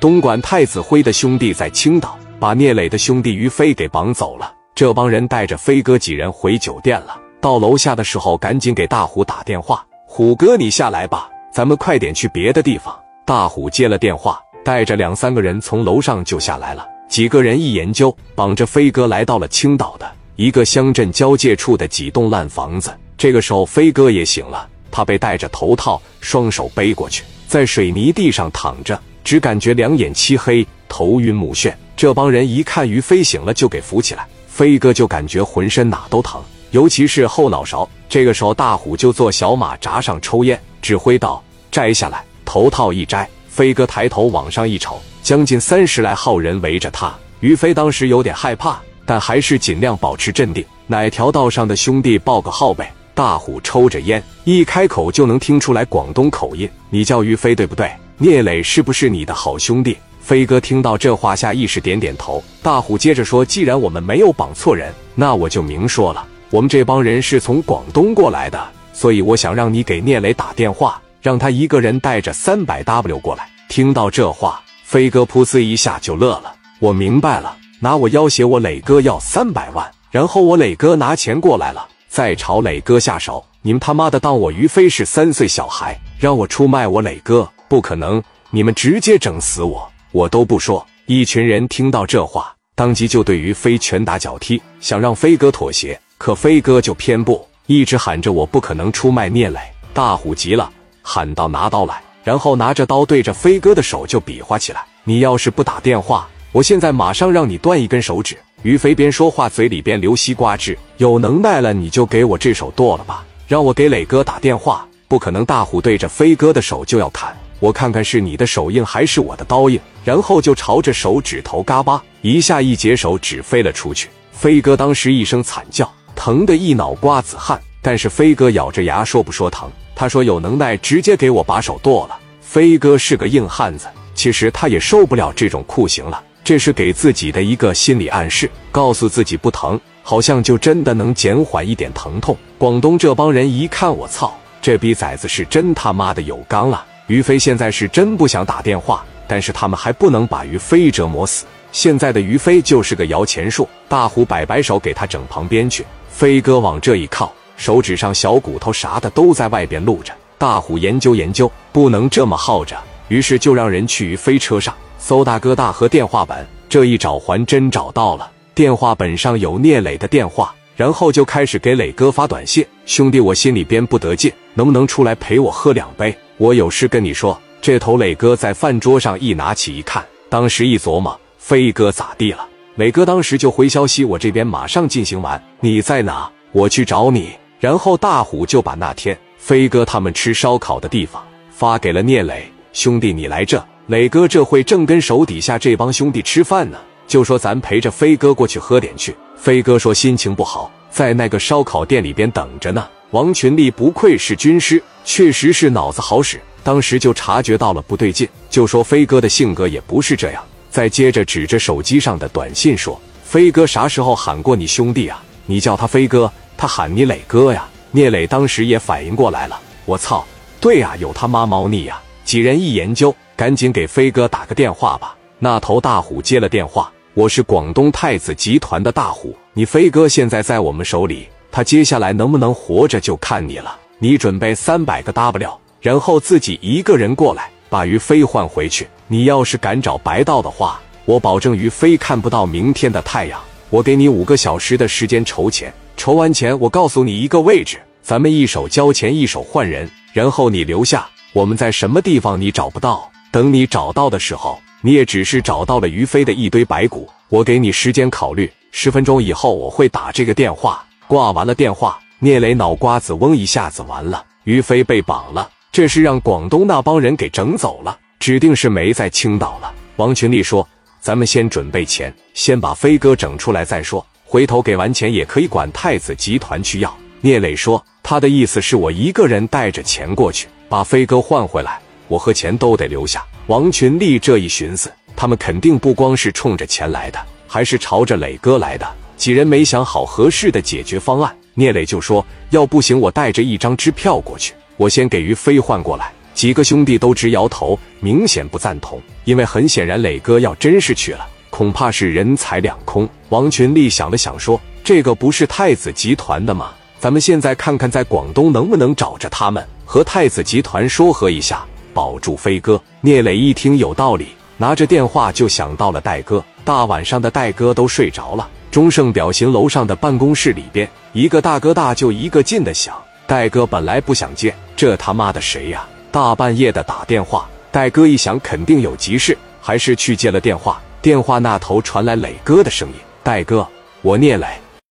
东莞太子辉的兄弟在青岛把聂磊的兄弟于飞给绑走了。这帮人带着飞哥几人回酒店了。到楼下的时候，赶紧给大虎打电话：“虎哥，你下来吧，咱们快点去别的地方。”大虎接了电话，带着两三个人从楼上就下来了。几个人一研究，绑着飞哥来到了青岛的一个乡镇交界处的几栋烂房子。这个时候，飞哥也醒了，他被戴着头套，双手背过去，在水泥地上躺着，只感觉两眼漆黑，头晕目眩。这帮人一看于飞醒了，就给扶起来。飞哥就感觉浑身哪都疼，尤其是后脑勺。这个时候，大虎就坐小马扎上抽烟，指挥道：“摘下来。”头套一摘，飞哥抬头往上一瞅，将近三十来号人围着他。于飞当时有点害怕，但还是尽量保持镇定。哪条道上的兄弟报个号呗？大虎抽着烟，一开口就能听出来广东口音：“你叫于飞对不对？聂磊是不是你的好兄弟？”飞哥听到这话，下意识点点头。大虎接着说：“既然我们没有绑错人，那我就明说了，我们这帮人是从广东过来的，所以我想让你给聂磊打电话，让他一个人带着三百 W 过来。”听到这话，飞哥噗呲一下就乐了。我明白了，拿我要挟我磊哥要三百万，然后我磊哥拿钱过来了，再朝磊哥下手。你们他妈的当我于飞是三岁小孩，让我出卖我磊哥？不可能！你们直接整死我！我都不说，一群人听到这话，当即就对于飞拳打脚踢，想让飞哥妥协。可飞哥就偏不，一直喊着我不可能出卖聂磊。大虎急了，喊道：“拿刀来！”然后拿着刀对着飞哥的手就比划起来。你要是不打电话，我现在马上让你断一根手指。于飞边说话，嘴里边流西瓜汁。有能耐了，你就给我这手剁了吧，让我给磊哥打电话。不可能！大虎对着飞哥的手就要砍。我看看是你的手印还是我的刀印，然后就朝着手指头嘎巴一下，一截手指飞了出去。飞哥当时一声惨叫，疼得一脑瓜子汗。但是飞哥咬着牙说不说疼，他说有能耐直接给我把手剁了。飞哥是个硬汉子，其实他也受不了这种酷刑了，这是给自己的一个心理暗示，告诉自己不疼，好像就真的能减缓一点疼痛。广东这帮人一看，我操，这逼崽子是真他妈的有刚啊！于飞现在是真不想打电话，但是他们还不能把于飞折磨死。现在的于飞就是个摇钱树。大虎摆摆手，给他整旁边去。飞哥往这一靠，手指上小骨头啥的都在外边露着。大虎研究研究，不能这么耗着，于是就让人去于飞车上搜大哥大和电话本。这一找还真找到了，电话本上有聂磊的电话，然后就开始给磊哥发短信：“兄弟，我心里边不得劲，能不能出来陪我喝两杯？”我有事跟你说，这头磊哥在饭桌上一拿起一看，当时一琢磨，飞哥咋地了？磊哥当时就回消息，我这边马上进行完，你在哪？我去找你。然后大虎就把那天飞哥他们吃烧烤的地方发给了聂磊兄弟，你来这。磊哥这会正跟手底下这帮兄弟吃饭呢，就说咱陪着飞哥过去喝点去。飞哥说心情不好，在那个烧烤店里边等着呢。王群力不愧是军师，确实是脑子好使。当时就察觉到了不对劲，就说飞哥的性格也不是这样。再接着指着手机上的短信说：“飞哥啥时候喊过你兄弟啊？你叫他飞哥，他喊你磊哥呀。”聂磊当时也反应过来了，我操，对呀，有他妈猫腻呀！几人一研究，赶紧给飞哥打个电话吧。那头大虎接了电话：“我是广东太子集团的大虎，你飞哥现在在我们手里。”他接下来能不能活着就看你了。你准备三百个 W，然后自己一个人过来把于飞换回去。你要是敢找白道的话，我保证于飞看不到明天的太阳。我给你五个小时的时间筹钱，筹完钱我告诉你一个位置，咱们一手交钱一手换人，然后你留下。我们在什么地方你找不到？等你找到的时候，你也只是找到了于飞的一堆白骨。我给你时间考虑，十分钟以后我会打这个电话。挂完了电话，聂磊脑瓜子嗡一下子，完了，于飞被绑了，这是让广东那帮人给整走了，指定是没在青岛了。王群力说：“咱们先准备钱，先把飞哥整出来再说，回头给完钱也可以管太子集团去要。”聂磊说：“他的意思是我一个人带着钱过去，把飞哥换回来，我和钱都得留下。”王群力这一寻思，他们肯定不光是冲着钱来的，还是朝着磊哥来的。几人没想好合适的解决方案，聂磊就说：“要不行，我带着一张支票过去，我先给于飞换过来，几个兄弟都直摇头，明显不赞同。因为很显然，磊哥要真是去了，恐怕是人财两空。王群力想了想，说：“这个不是太子集团的吗？咱们现在看看，在广东能不能找着他们，和太子集团说和一下，保住飞哥。”聂磊一听有道理，拿着电话就想到了戴哥。大晚上的，戴哥都睡着了。钟盛表行楼上的办公室里边，一个大哥大就一个劲的响。戴哥本来不想接，这他妈的谁呀？大半夜的打电话。戴哥一想，肯定有急事，还是去接了电话。电话那头传来磊哥的声音：“戴哥，我聂磊。”